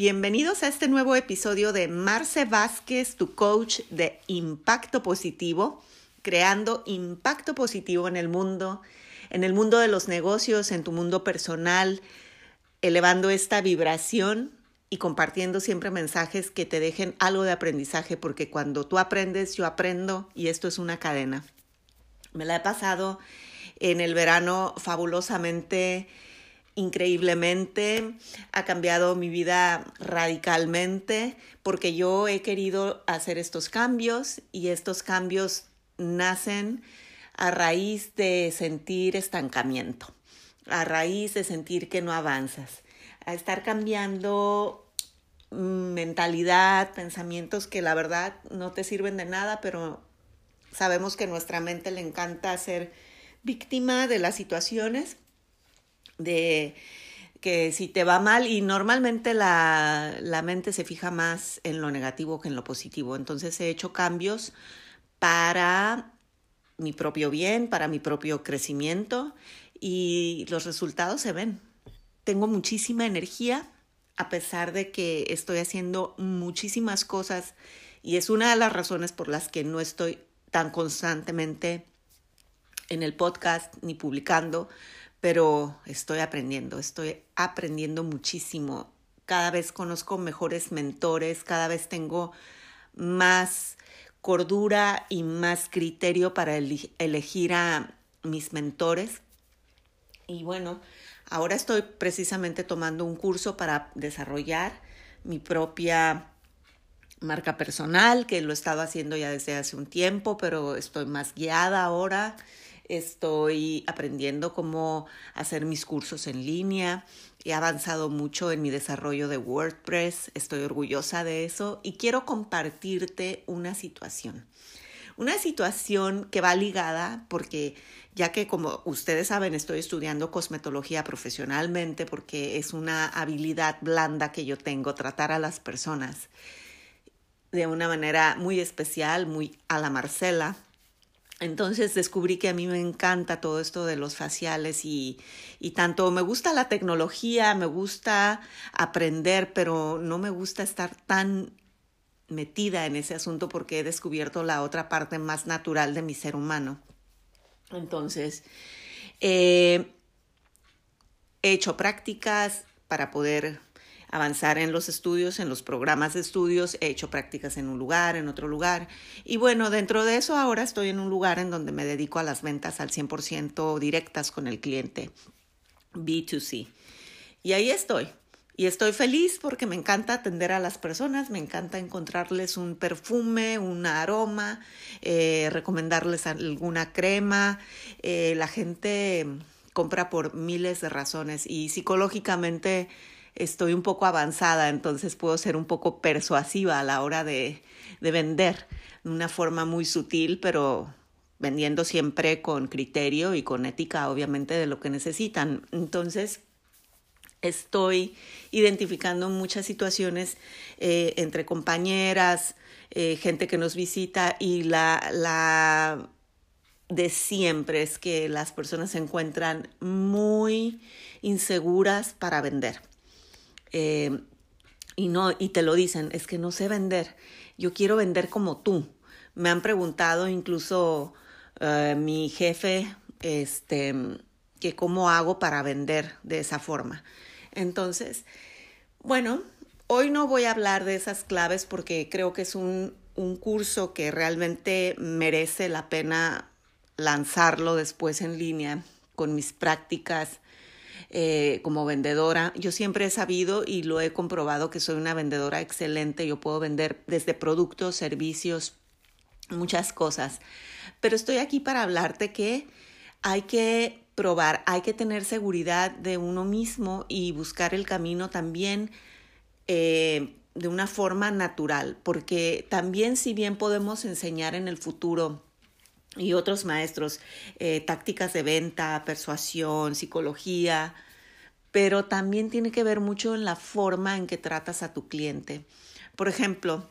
Bienvenidos a este nuevo episodio de Marce Vázquez, tu coach de impacto positivo, creando impacto positivo en el mundo, en el mundo de los negocios, en tu mundo personal, elevando esta vibración y compartiendo siempre mensajes que te dejen algo de aprendizaje, porque cuando tú aprendes, yo aprendo y esto es una cadena. Me la he pasado en el verano fabulosamente increíblemente, ha cambiado mi vida radicalmente porque yo he querido hacer estos cambios y estos cambios nacen a raíz de sentir estancamiento, a raíz de sentir que no avanzas, a estar cambiando mentalidad, pensamientos que la verdad no te sirven de nada, pero sabemos que nuestra mente le encanta ser víctima de las situaciones de que si te va mal y normalmente la, la, mente se fija más en lo negativo que en lo positivo. Entonces he hecho cambios para mi propio bien, para mi propio crecimiento y los resultados se ven. Tengo muchísima energía a pesar de que estoy haciendo muchísimas cosas y es una de las razones por las que no estoy tan constantemente en el podcast ni publicando pero estoy aprendiendo, estoy aprendiendo muchísimo. Cada vez conozco mejores mentores, cada vez tengo más cordura y más criterio para elegir a mis mentores. Y bueno, ahora estoy precisamente tomando un curso para desarrollar mi propia marca personal, que lo he estado haciendo ya desde hace un tiempo, pero estoy más guiada ahora estoy aprendiendo cómo hacer mis cursos en línea. He avanzado mucho en mi desarrollo de WordPress, estoy orgullosa de eso y quiero compartirte una situación. Una situación que va ligada porque ya que como ustedes saben estoy estudiando cosmetología profesionalmente porque es una habilidad blanda que yo tengo, tratar a las personas de una manera muy especial, muy a la Marcela entonces descubrí que a mí me encanta todo esto de los faciales y, y, tanto me gusta la tecnología, me gusta aprender, pero no me gusta estar tan metida en ese asunto porque he descubierto la otra parte más natural de mi ser humano. Entonces, eh, he hecho prácticas para poder avanzar en los estudios, en los programas de estudios, he hecho prácticas en un lugar, en otro lugar. Y bueno, dentro de eso ahora estoy en un lugar en donde me dedico a las ventas al 100% directas con el cliente, B2C. Y ahí estoy. Y estoy feliz porque me encanta atender a las personas, me encanta encontrarles un perfume, un aroma, eh, recomendarles alguna crema. Eh, la gente compra por miles de razones y psicológicamente estoy un poco avanzada, entonces puedo ser un poco persuasiva a la hora de, de vender, de una forma muy sutil, pero vendiendo siempre con criterio y con ética, obviamente, de lo que necesitan. Entonces, estoy identificando muchas situaciones eh, entre compañeras, eh, gente que nos visita y la, la de siempre es que las personas se encuentran muy inseguras para vender. Eh, y no, y te lo dicen, es que no sé vender, yo quiero vender como tú. Me han preguntado incluso eh, mi jefe, este, que cómo hago para vender de esa forma. Entonces, bueno, hoy no voy a hablar de esas claves porque creo que es un, un curso que realmente merece la pena lanzarlo después en línea con mis prácticas eh, como vendedora. Yo siempre he sabido y lo he comprobado que soy una vendedora excelente. Yo puedo vender desde productos, servicios, muchas cosas. Pero estoy aquí para hablarte que hay que probar, hay que tener seguridad de uno mismo y buscar el camino también eh, de una forma natural, porque también si bien podemos enseñar en el futuro y otros maestros, eh, tácticas de venta, persuasión, psicología, pero también tiene que ver mucho en la forma en que tratas a tu cliente. Por ejemplo,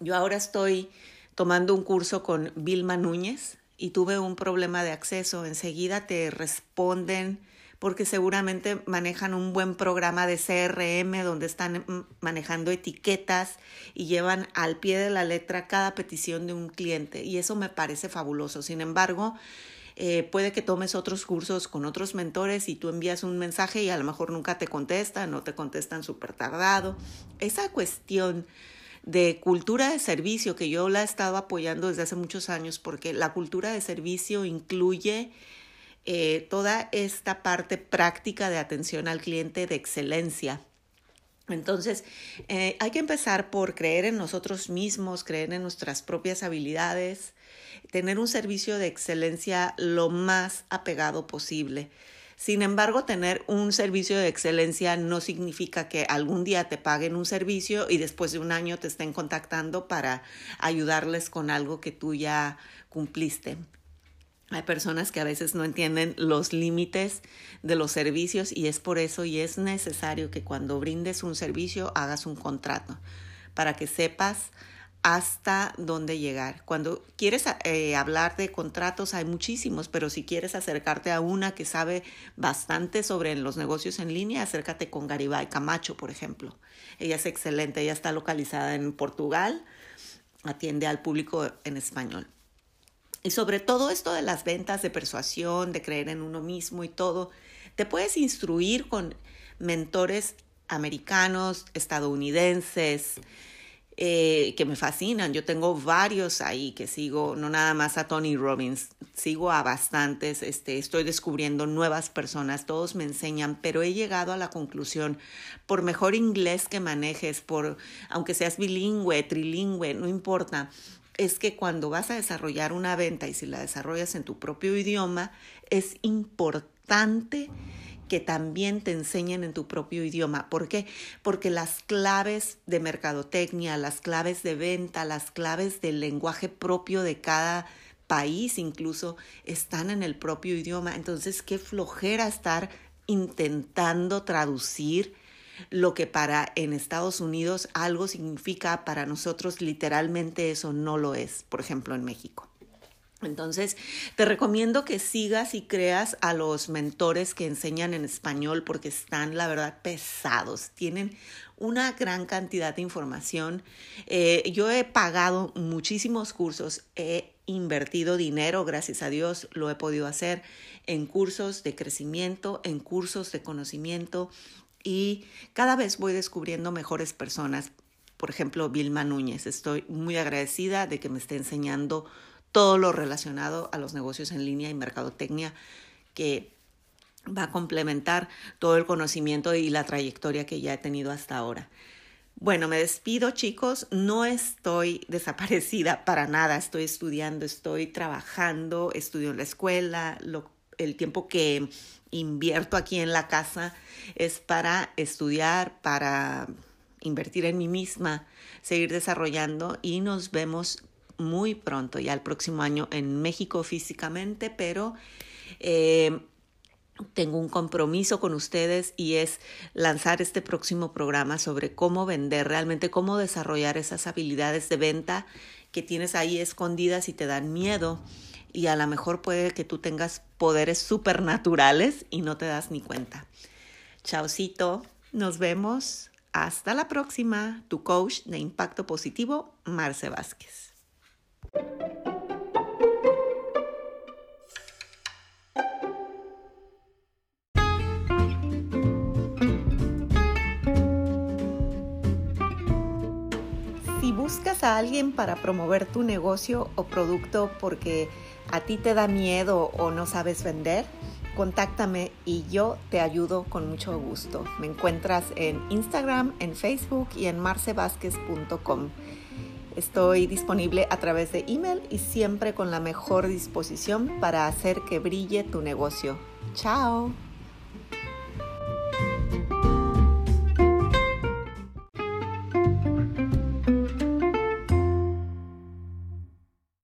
yo ahora estoy tomando un curso con Vilma Núñez y tuve un problema de acceso. Enseguida te responden porque seguramente manejan un buen programa de CRM donde están mm, manejando etiquetas y llevan al pie de la letra cada petición de un cliente y eso me parece fabuloso. Sin embargo, eh, puede que tomes otros cursos con otros mentores y tú envías un mensaje y a lo mejor nunca te contestan o te contestan súper tardado. Esa cuestión de cultura de servicio que yo la he estado apoyando desde hace muchos años porque la cultura de servicio incluye eh, toda esta parte práctica de atención al cliente de excelencia. Entonces, eh, hay que empezar por creer en nosotros mismos, creer en nuestras propias habilidades, tener un servicio de excelencia lo más apegado posible. Sin embargo, tener un servicio de excelencia no significa que algún día te paguen un servicio y después de un año te estén contactando para ayudarles con algo que tú ya cumpliste. Hay personas que a veces no entienden los límites de los servicios y es por eso y es necesario que cuando brindes un servicio hagas un contrato para que sepas hasta dónde llegar. Cuando quieres eh, hablar de contratos hay muchísimos, pero si quieres acercarte a una que sabe bastante sobre los negocios en línea, acércate con Garibay Camacho, por ejemplo. Ella es excelente, ella está localizada en Portugal, atiende al público en español. Y sobre todo esto de las ventas, de persuasión, de creer en uno mismo y todo, te puedes instruir con mentores americanos, estadounidenses, eh, que me fascinan. Yo tengo varios ahí que sigo, no nada más a Tony Robbins, sigo a bastantes, este, estoy descubriendo nuevas personas, todos me enseñan, pero he llegado a la conclusión, por mejor inglés que manejes, por aunque seas bilingüe, trilingüe, no importa, es que cuando vas a desarrollar una venta y si la desarrollas en tu propio idioma, es importante que también te enseñen en tu propio idioma. ¿Por qué? Porque las claves de mercadotecnia, las claves de venta, las claves del lenguaje propio de cada país incluso están en el propio idioma. Entonces, qué flojera estar intentando traducir lo que para en Estados Unidos algo significa, para nosotros literalmente eso no lo es, por ejemplo en México. Entonces, te recomiendo que sigas y creas a los mentores que enseñan en español porque están, la verdad, pesados. Tienen una gran cantidad de información. Eh, yo he pagado muchísimos cursos, he invertido dinero, gracias a Dios lo he podido hacer en cursos de crecimiento, en cursos de conocimiento, y cada vez voy descubriendo mejores personas. Por ejemplo, Vilma Núñez. Estoy muy agradecida de que me esté enseñando todo lo relacionado a los negocios en línea y mercadotecnia que va a complementar todo el conocimiento y la trayectoria que ya he tenido hasta ahora. Bueno, me despido chicos, no estoy desaparecida para nada, estoy estudiando, estoy trabajando, estudio en la escuela, el tiempo que invierto aquí en la casa es para estudiar, para invertir en mí misma, seguir desarrollando y nos vemos muy pronto, ya el próximo año en México físicamente, pero eh, tengo un compromiso con ustedes y es lanzar este próximo programa sobre cómo vender, realmente cómo desarrollar esas habilidades de venta que tienes ahí escondidas y te dan miedo y a lo mejor puede que tú tengas poderes supernaturales y no te das ni cuenta. Chaucito, nos vemos. Hasta la próxima. Tu coach de impacto positivo, Marce Vázquez. Buscas a alguien para promover tu negocio o producto porque a ti te da miedo o no sabes vender, contáctame y yo te ayudo con mucho gusto. Me encuentras en Instagram, en Facebook y en marcevázquez.com. Estoy disponible a través de email y siempre con la mejor disposición para hacer que brille tu negocio. Chao.